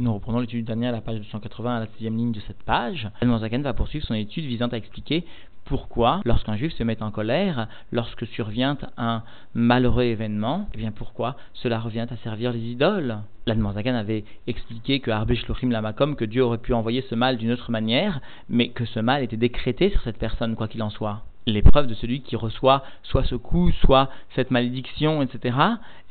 Nous reprenons l'étude dernier à la page 280 à la sixième ligne de cette page. Zaken va poursuivre son étude visant à expliquer pourquoi, lorsqu'un juif se met en colère, lorsque survient un malheureux événement, eh bien pourquoi cela revient à servir les idoles Zaken avait expliqué que Lamakom, que Dieu aurait pu envoyer ce mal d'une autre manière, mais que ce mal était décrété sur cette personne, quoi qu'il en soit l'épreuve de celui qui reçoit soit ce coup, soit cette malédiction, etc.,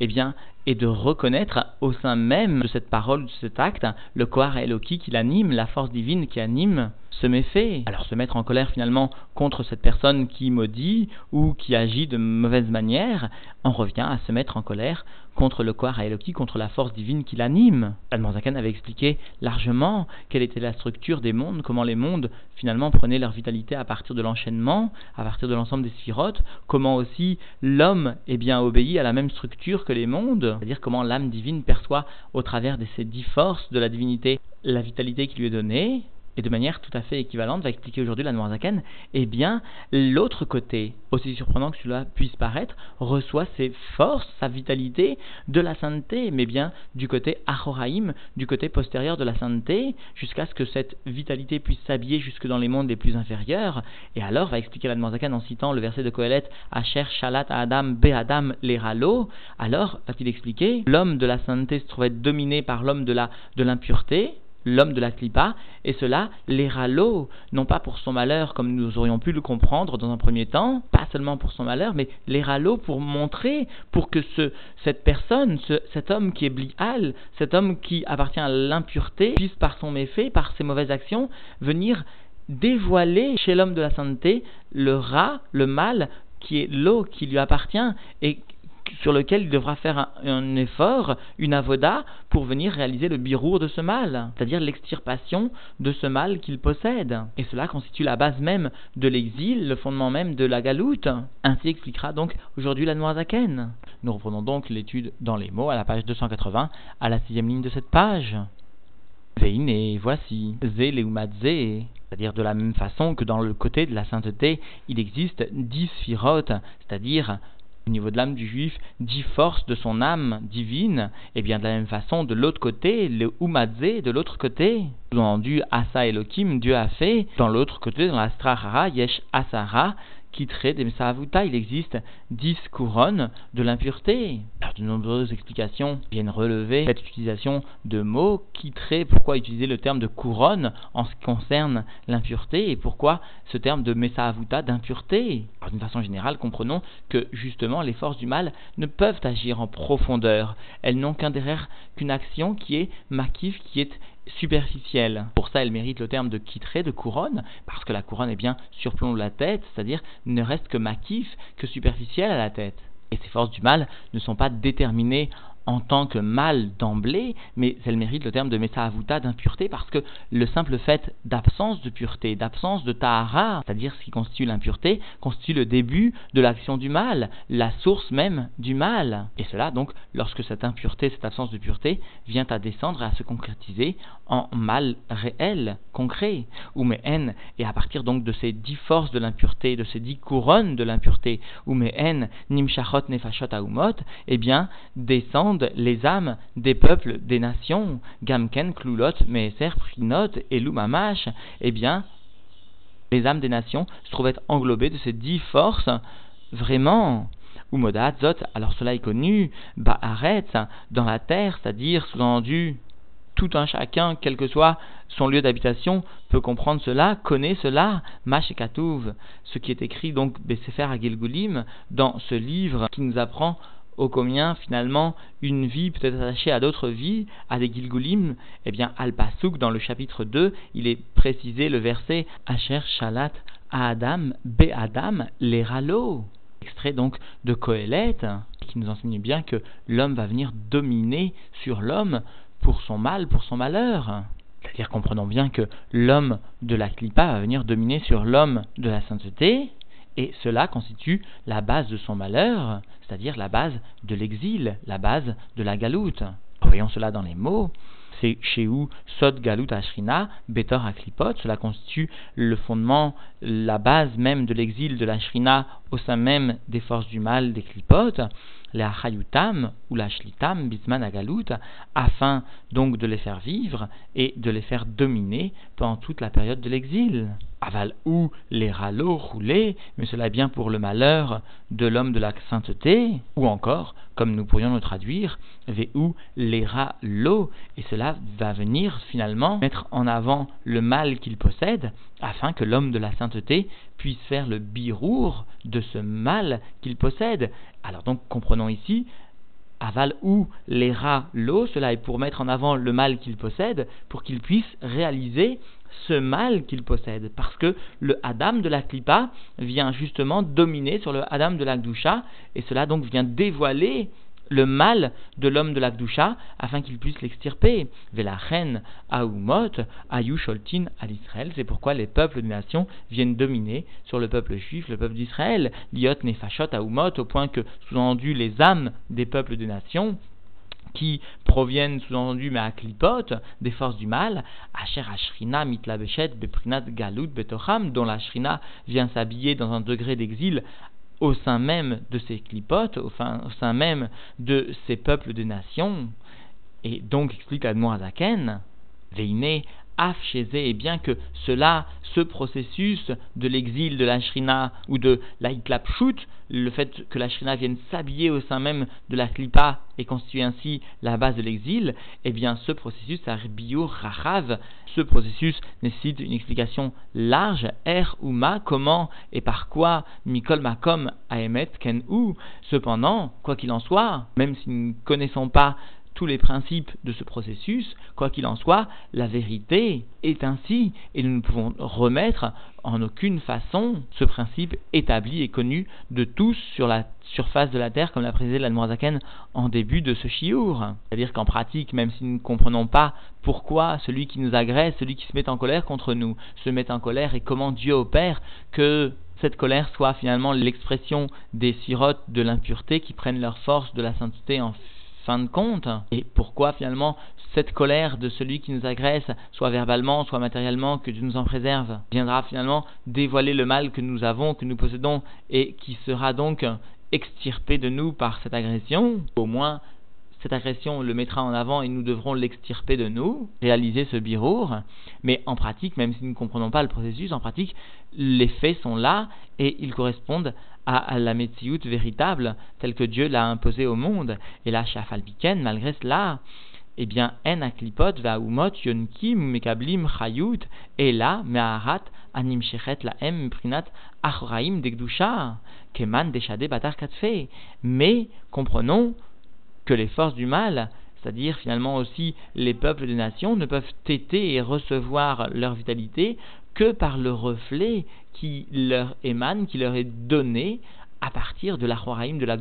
eh bien, est de reconnaître au sein même de cette parole, de cet acte, le Kohar Eloki qui l'anime, la force divine qui anime ce méfait. Alors se mettre en colère finalement contre cette personne qui maudit ou qui agit de mauvaise manière, on revient à se mettre en colère contre le Kohar Eloki, contre la force divine qui l'anime. Almanzakan avait expliqué largement quelle était la structure des mondes, comment les mondes finalement prenaient leur vitalité à partir de l'enchaînement, à partir de l'ensemble des sphirotes, comment aussi l'homme est bien obéi à la même structure que les mondes, c'est-à-dire comment l'âme divine perçoit au travers de ces dix forces de la divinité la vitalité qui lui est donnée, et de manière tout à fait équivalente, va expliquer aujourd'hui la Noirzaken, eh bien, l'autre côté, aussi surprenant que cela puisse paraître, reçoit ses forces, sa vitalité de la sainteté, mais bien du côté Achoraïm, du côté postérieur de la sainteté, jusqu'à ce que cette vitalité puisse s'habiller jusque dans les mondes les plus inférieurs. Et alors, va expliquer la Noirzaken en citant le verset de Kohelet, Asher Shalat Adam Be Adam Leralo, alors, va-t-il expliquer, l'homme de la sainteté se trouvait dominé par l'homme de l'impureté, l'homme de la clipa, et cela les l'eau, non pas pour son malheur comme nous aurions pu le comprendre dans un premier temps, pas seulement pour son malheur, mais les l'eau pour montrer, pour que ce, cette personne, cet homme qui est blial, cet homme qui appartient à l'impureté, puisse par son méfait, par ses mauvaises actions, venir dévoiler chez l'homme de la sainteté le rat, le mal, qui est l'eau qui lui appartient et sur lequel il devra faire un, effort, une avoda, pour venir réaliser le birour de ce mal, c'est-à-dire l'extirpation de ce mal qu'il possède. Et cela constitue la base même de l'exil, le fondement même de la galoute. Ainsi expliquera donc aujourd'hui la Noirzaken. Nous reprenons donc l'étude dans les mots à la page 280, à la sixième ligne de cette page. Veine, voici, Zé c'est-à-dire de la même façon que dans le côté de la sainteté, il existe dix sphirotes, c'est-à-dire au niveau de l'âme du juif, dix forces de son âme divine, et bien de la même façon, de l'autre côté, le Umadze, de l'autre côté, sous-entendu Asa Elohim, Dieu a fait, dans l'autre côté, dans la Strahara, Yesh Asara, quitterait des Mesahavuta, il existe dix couronnes de l'impureté. de nombreuses explications viennent relever cette utilisation de mots, quitterait, pourquoi utiliser le terme de couronne en ce qui concerne l'impureté et pourquoi ce terme de Mesahavuta d'impureté. D'une façon générale, comprenons que justement les forces du mal ne peuvent agir en profondeur. Elles n'ont qu'un derrière qu'une action qui est makif, qui est superficielle. Pour ça, elle mérite le terme de quittrer, de couronne, parce que la couronne, est bien, surplombe la tête, c'est-à-dire ne reste que maquif, que superficielle à la tête. Et ces forces du mal ne sont pas déterminées en tant que mal d'emblée, mais elle mérite le terme de Avuta d'impureté parce que le simple fait d'absence de pureté, d'absence de tahara, c'est-à-dire ce qui constitue l'impureté, constitue le début de l'action du mal, la source même du mal. Et cela donc lorsque cette impureté, cette absence de pureté vient à descendre et à se concrétiser en mal réel, concret, ou haine, et à partir donc de ces dix forces de l'impureté, de ces dix couronnes de l'impureté, ou haine, nimshachot nefashot aumot, eh bien descendent les âmes des peuples, des nations, Gamken, Klulot, Meser, Prinot et Lumamash, eh bien, les âmes des nations se trouvaient englobées de ces dix forces, vraiment. Umodat, Zot, alors cela est connu, Ba'aret, dans la terre, c'est-à-dire sous-entendu, tout un chacun, quel que soit son lieu d'habitation, peut comprendre cela, connaît cela, Mash et ce qui est écrit donc Besefer Agilgulim dans ce livre qui nous apprend ô combien finalement une vie peut être attachée à d'autres vies, à des Gilgulim, eh bien Al-Pasuk dans le chapitre 2, il est précisé le verset Asher Shalat Adam Be Adam Leralo. Extrait donc de Kohelet, qui nous enseigne bien que l'homme va venir dominer sur l'homme pour son mal, pour son malheur. C'est-à-dire comprenons bien que l'homme de la Klippa va venir dominer sur l'homme de la sainteté, et cela constitue la base de son malheur, c'est-à-dire la base de l'exil, la base de la galoute. Voyons cela dans les mots. C'est chez où Sod Galut Ashrina, Betor Aklipot, cela constitue le fondement, la base même de l'exil de la Shrina au sein même des forces du mal des Klipot. la chayutam ou la shlitam bisman afin donc de les faire vivre et de les faire dominer pendant toute la période de l'exil. Aval ou les râleaux roulés, mais cela est bien pour le malheur de l'homme de la sainteté, ou encore, comme nous pourrions le traduire, ou les et cela va venir finalement mettre en avant le mal qu'il possède, afin que l'homme de la sainteté puisse faire le birour de ce mal qu'il possède. Alors donc comprenons ici aval ou les rats l'eau, cela est pour mettre en avant le mal qu'il possède, pour qu'il puisse réaliser ce mal qu'il possède. Parce que le Adam de la Klippa vient justement dominer sur le Adam de la Gdusha, et cela donc vient dévoiler le mal de l'homme de l'Akdusha afin qu'il puisse l'extirper. la reine Aoumot, Ayusholtin à l'Israël. C'est pourquoi les peuples des nations viennent dominer sur le peuple juif, le peuple d'Israël. Liot Nefashot Aoumot, au point que, sous-entendu, les âmes des peuples des nations qui proviennent sous-entendu mais à Klipot, des forces du mal, Asher Ashrina Mitlabeshet Beprinat Galut Betocham, dont la Shrina vient s'habiller dans un degré d'exil au sein même de ces clipotes, au, sein même de ces peuples de nations, et donc explique Admorazaken, Veine Af et bien que cela, ce processus de l'exil de la Shrina ou de la le fait que la Shrina vienne s'habiller au sein même de la Klipa et constitue ainsi la base de l'exil, eh bien ce processus, ce processus nécessite une explication large, Er ou Ma, comment et par quoi Mikol Makom Aemet Ken ou. Cependant, quoi qu'il en soit, même si nous ne connaissons pas les principes de ce processus, quoi qu'il en soit, la vérité est ainsi, et nous ne pouvons remettre en aucune façon ce principe établi et connu de tous sur la surface de la terre, comme l'a précisé l'Admorazaken en début de ce chiour. C'est-à-dire qu'en pratique, même si nous ne comprenons pas pourquoi celui qui nous agresse, celui qui se met en colère contre nous, se met en colère et comment Dieu opère que cette colère soit finalement l'expression des sirotes de l'impureté qui prennent leur force de la sainteté en de compte, et pourquoi finalement cette colère de celui qui nous agresse, soit verbalement, soit matériellement, que Dieu nous en préserve, viendra finalement dévoiler le mal que nous avons, que nous possédons, et qui sera donc extirpé de nous par cette agression, au moins cette agression le mettra en avant et nous devrons l'extirper de nous, réaliser ce birour. Mais en pratique, même si nous ne comprenons pas le processus, en pratique, les faits sont là et ils correspondent à, la Metsiout véritable, telle que Dieu l'a imposée au monde. Et là, Shafalbiken, malgré cela, eh bien, en aklipot va umot yonkim mekablim chayut, et là, me'arat anim shechet la em prinat achraim degdusha, keman deshade batar katfe. Mais, comprenons que les forces du mal, c'est-à-dire finalement aussi les peuples des nations, ne peuvent téter et recevoir leur vitalité que par le reflet qui leur émane, qui leur est donné à partir de la de la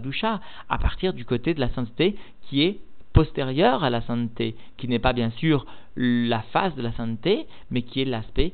à partir du côté de la sainteté qui est postérieure à la sainteté, qui n'est pas bien sûr la face de la sainteté, mais qui est l'aspect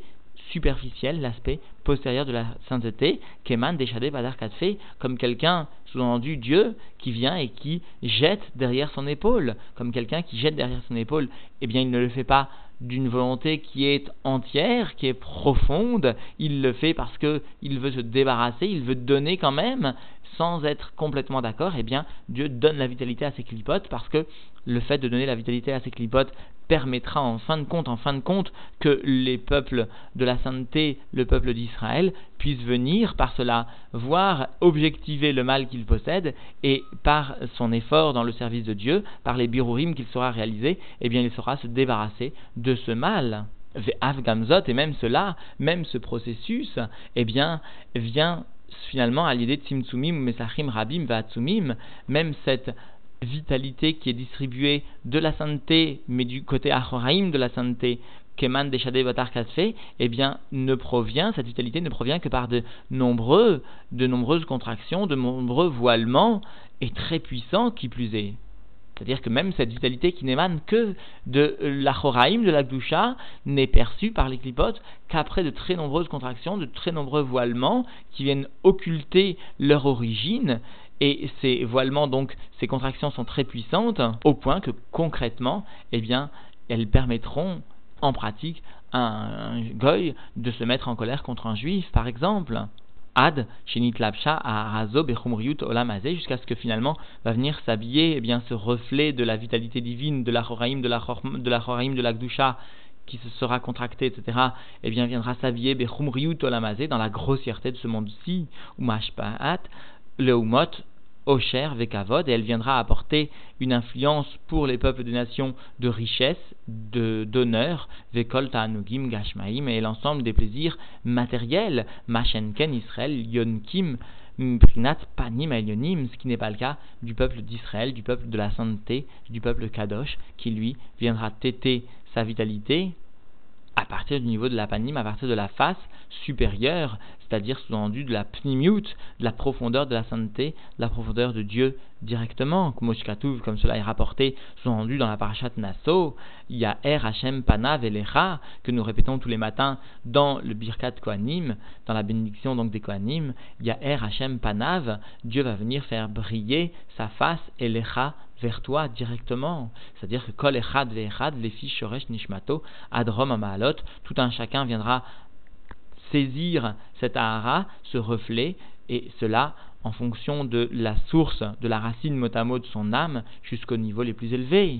superficiel, l'aspect postérieur de la sainteté, qu'émane Deshade Badar Katfe, comme quelqu'un, sous-entendu Dieu, qui vient et qui jette derrière son épaule, comme quelqu'un qui jette derrière son épaule, eh bien il ne le fait pas d'une volonté qui est entière, qui est profonde, il le fait parce que il veut se débarrasser, il veut donner quand même, sans être complètement d'accord, eh bien, Dieu donne la vitalité à ses clipotes parce que le fait de donner la vitalité à ses clipotes permettra en fin de compte, en fin de compte, que les peuples de la sainteté, le peuple d'Israël, puissent venir par cela voir, objectiver le mal qu'ils possèdent et par son effort dans le service de Dieu, par les birourim qu'il saura réaliser, eh bien il saura se débarrasser de ce mal. Et même cela, même ce processus, eh bien, vient finalement à l'idée de Tzimtzumim, Mesachim, Rabim, Vatsumim, même cette vitalité qui est distribuée de la sainteté, mais du côté Achoraim de la sainteté, Keman Deshade Batar Kasfe, eh bien, ne provient, cette vitalité ne provient que par de nombreux, de nombreuses contractions, de nombreux voilements, et très puissants qui plus est. C'est-à-dire que même cette vitalité qui n'émane que de l'Achoraim, de la Gdusha, n'est perçue par les clipotes qu'après de très nombreuses contractions, de très nombreux voilements qui viennent occulter leur origine et ces voilements, donc, ces contractions sont très puissantes, au point que concrètement, eh bien, elles permettront en pratique à un goy de se mettre en colère contre un juif, par exemple. ad shenit lapsha à razo bechumriut olamazé jusqu'à ce que finalement va venir s'habiller eh bien ce reflet de la vitalité divine de la choraim de la de la choraim de la gdusha qui se sera contracté, etc., eh bien, viendra s'habiller bechumriut olamazé dans la grossièreté de ce monde-ci, ou mashpaat, le umot, Osher Vekavod, et elle viendra apporter une influence pour les peuples des nations de richesse, de d'honneur, Vekol Ta'anugim Gashmaim, et l'ensemble des plaisirs matériels, Machenken Israël, Yonkim, Prinat Panim Elyonim, ce qui n'est pas le cas du peuple d'Israël, du peuple de la sainteté, du peuple Kadosh, qui lui viendra téter sa vitalité à partir du niveau de la panim, à partir de la face supérieure, c'est-à-dire sous-entendu de la pnimiut, de la profondeur de la sainteté, de la profondeur de Dieu directement, comme cela est rapporté, sous-entendu dans la parashat Nassau, il y a Er Hashem Panav Elecha, que nous répétons tous les matins dans le Birkat Kohanim, dans la bénédiction donc des Kohanim, il y a Er Hashem Panav, Dieu va venir faire briller sa face Elecha vers toi directement. C'est-à-dire que Kol Echad Ve'echad Lefi Shoresh Nishmato Adrom Amaalot, tout un chacun viendra saisir cet ahara, ce reflet, et cela en fonction de la source, de la racine mot à mot de son âme jusqu'au niveau les plus élevés.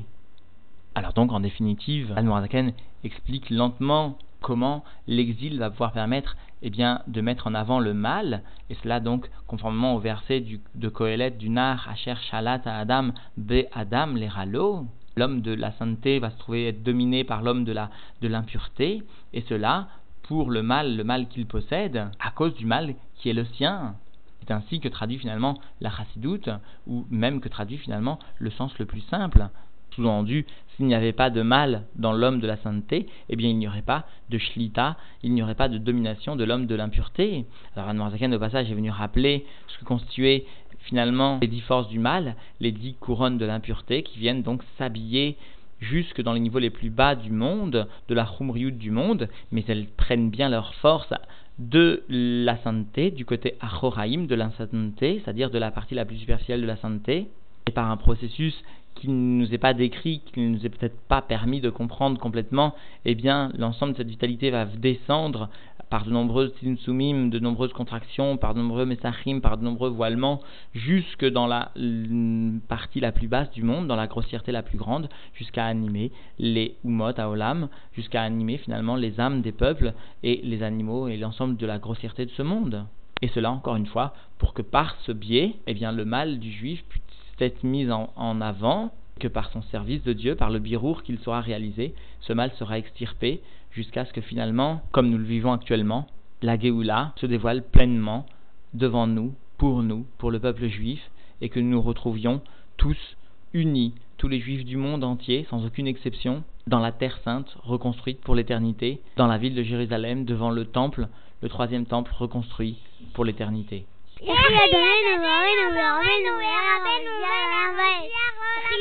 Alors donc, en définitive, Al-Mu'adaken explique lentement comment l'exil va pouvoir permettre eh bien, de mettre en avant le mal, et cela donc conformément au verset de Kohelet du Nar, Asher Shalat à Adam, Be Adam Leralo. L'homme de la sainteté va se trouver être dominé par l'homme de l'impureté, et cela pour le mal, le mal qu'il possède, à cause du mal qui est le sien. C'est ainsi que traduit finalement la chassidoute, ou même que traduit finalement le sens le plus simple. Sous-entendu, s'il n'y avait pas de mal dans l'homme de la sainteté, eh bien il n'y aurait pas de shlita, il n'y aurait pas de domination de l'homme de l'impureté. Alors Anne au passage est venu rappeler ce que constituait finalement les dix forces du mal, les dix couronnes de l'impureté qui viennent donc s'habiller jusque dans les niveaux les plus bas du monde, de la Khumriyut du monde, mais elles prennent bien leur force de la sainteté, du côté Achoraïm de la sainteté, c'est-à-dire de la partie la plus superficielle de la sainteté, et par un processus qui ne nous est pas décrit, qui ne nous est peut-être pas permis de comprendre complètement, eh bien, l'ensemble de cette vitalité va descendre par de nombreuses tinsumim, de nombreuses contractions, par de nombreux messachim, par de nombreux voilements, jusque dans la partie la plus basse du monde, dans la grossièreté la plus grande, jusqu'à animer les umot aolam, jusqu'à animer finalement les âmes des peuples et les animaux et l'ensemble de la grossièreté de ce monde. Et cela, encore une fois, pour que par ce biais, eh bien, le mal du juif puisse être mis en avant, que par son service de Dieu, par le birour qu'il sera réalisé, ce mal sera extirpé, jusqu'à ce que finalement, comme nous le vivons actuellement, la Géoula se dévoile pleinement devant nous, pour nous, pour le peuple juif, et que nous nous retrouvions tous unis, tous les juifs du monde entier, sans aucune exception, dans la terre sainte, reconstruite pour l'éternité, dans la ville de Jérusalem, devant le temple, le troisième temple reconstruit pour l'éternité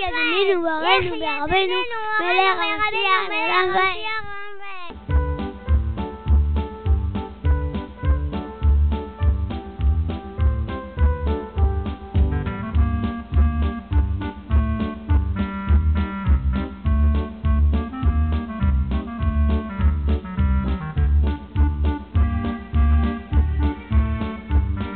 y a de nous, nous, nous, nous, nous, nous, nous, nous, nous, nous,